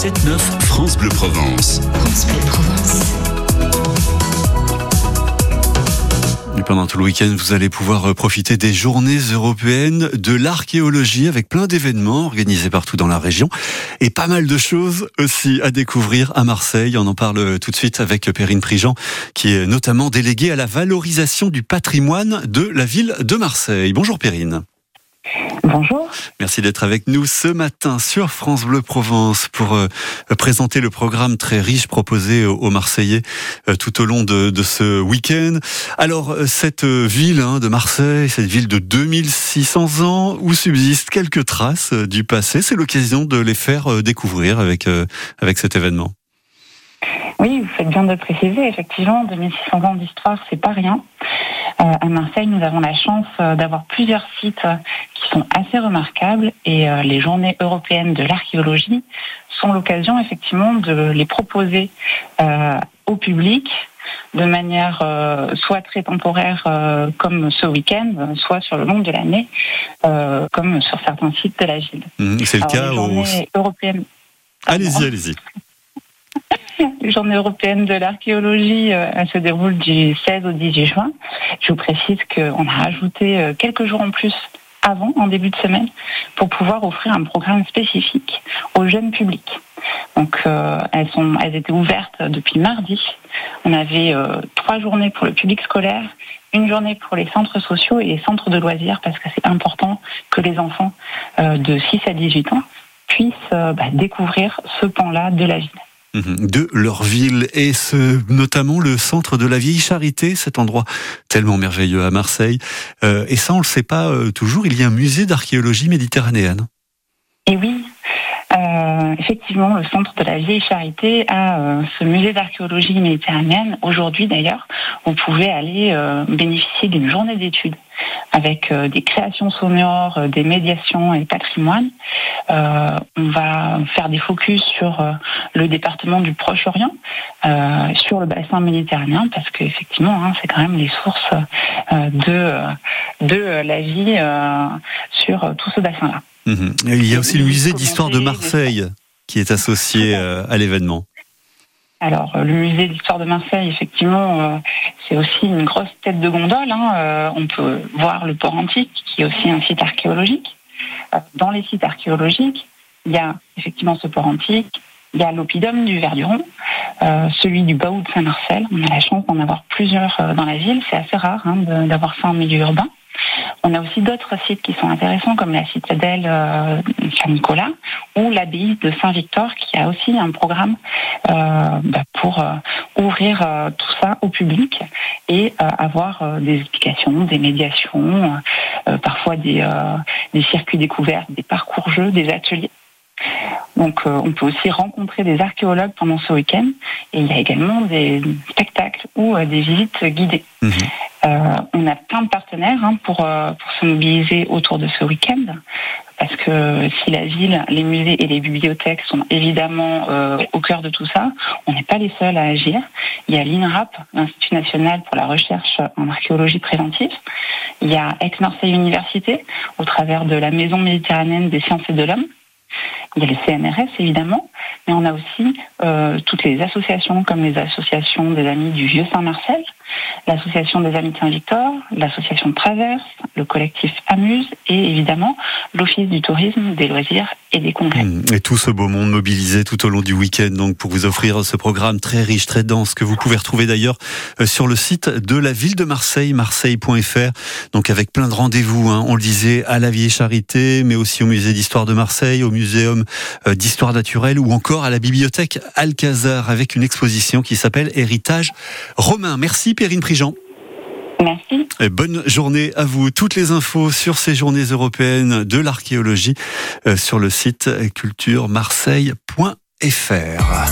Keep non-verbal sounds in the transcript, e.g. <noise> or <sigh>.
7-9 France Bleu Provence. France Bleu Provence. Et pendant tout le week-end, vous allez pouvoir profiter des journées européennes de l'archéologie avec plein d'événements organisés partout dans la région et pas mal de choses aussi à découvrir à Marseille. On en parle tout de suite avec Perrine Prigent, qui est notamment déléguée à la valorisation du patrimoine de la ville de Marseille. Bonjour Perrine. Bonjour. Merci d'être avec nous ce matin sur France Bleu Provence pour euh, présenter le programme très riche proposé aux, Marseillais euh, tout au long de, ce week-end. Alors, euh, cette ville hein, de Marseille, cette ville de 2600 ans où subsistent quelques traces du passé, c'est l'occasion de les faire découvrir avec, avec cet événement. Oui, vous faites bien de préciser. Effectivement, 2600 ans d'histoire, c'est pas rien. Euh, à Marseille, nous avons la chance euh, d'avoir plusieurs sites sont assez remarquables et euh, les journées européennes de l'archéologie sont l'occasion effectivement de les proposer au public de manière soit très temporaire comme ce week-end, soit sur le long de l'année comme sur certains sites de la ville. Mmh, c'est le cas aux... Allez-y, allez-y. <laughs> Les journées européennes de l'archéologie, euh, elles se déroulent du 16 au 18 juin. Je vous précise qu'on a rajouté euh, quelques jours en plus avant, en début de semaine, pour pouvoir offrir un programme spécifique aux jeunes publics. Donc, euh, elles, sont, elles étaient ouvertes depuis mardi. On avait trois journées pour le public scolaire, une journée pour les centres sociaux et les centres de loisirs, parce que c'est important que les enfants de 6 à 18 ans puissent bah, découvrir ce pan-là de la ville. Mhm. de leur ville et ce, notamment le centre de la vieille charité, cet endroit tellement merveilleux à Marseille. Euh, et ça, on le sait pas euh, toujours. Il y a un musée d'archéologie méditerranéenne. Et oui, euh, effectivement, le centre de la vieille charité a ce musée d'archéologie méditerranéenne. Aujourd'hui, d'ailleurs, vous pouvez aller bénéficier d'une journée d'études avec euh, des créations sonores, euh, des médiations et patrimoine. Euh, on va faire des focus sur le département du Proche-Orient, sur le bassin méditerranéen, parce qu'effectivement, hein, c'est quand même les sources de, de la vie sur tout ce bassin-là. Mhm. Il y a aussi le musée d'histoire de Marseille qui est associé à l'événement. Alors, le musée d'histoire de Marseille, effectivement, euh, c'est aussi une grosse tête de gondole. Hein. Euh, on peut voir le port antique, qui est aussi un site archéologique. Euh, dans les sites archéologiques, il y a effectivement ce port antique, il y a l'oppidum du Verduron, celui du Baou de Saint-Marcel. On a la chance d'en avoir plusieurs dans la ville. C'est assez rare hein, d'avoir ça en milieu urbain. On a aussi d'autres sites qui sont intéressants, comme la citadelle euh, Saint-Nicolas ou l'abbaye de Saint-Victor, qui a aussi un programme euh, bah, pour euh, ouvrir tout ça au public et avoir des explications, des médiations, parfois des, circuits découverts, des parcours jeux, des ateliers. Donc on peut aussi rencontrer des archéologues pendant ce week-end et il y a également des spectacles ou des visites guidées. Mhm. Euh, on a plein de partenaires hein, pour, euh, pour se mobiliser autour de ce week-end. Parce que si la ville, les musées et les bibliothèques sont évidemment euh, au cœur de tout ça, on n'est pas les seuls à agir. Il y a l'INRAP, l'Institut national pour la recherche en archéologie préventive. Il y a Aix-Marseille Université, au travers de la Maison méditerranéenne des sciences et de l'homme. Il y a le CNRS évidemment, mais on a aussi toutes les associations comme les associations des Amis du Vieux Saint-Marcel, l'association des Amis de Saint-Victor, l'association Traverse, le collectif Amuse et évidemment l'Office du tourisme, des loisirs et des congrès. Mmh. Et tout ce beau monde mobilisé tout au long du week-end donc pour vous offrir ce programme très riche, très dense que vous pouvez retrouver d'ailleurs euh, sur le site de la ville de Marseille, marseille.fr. Donc avec plein de rendez-vous, hein, on le disait, à la Vieille Charité, mais aussi au musée d'histoire de Marseille, au muséum euh, d'histoire naturelle ou encore à la bibliothèque Alcazar avec une exposition qui s'appelle Héritage romain. Merci Perrine Prigent. Merci. Et bonne journée à vous. Toutes les infos sur ces journées européennes de l'archéologie euh, sur le site culturemarseille.fr.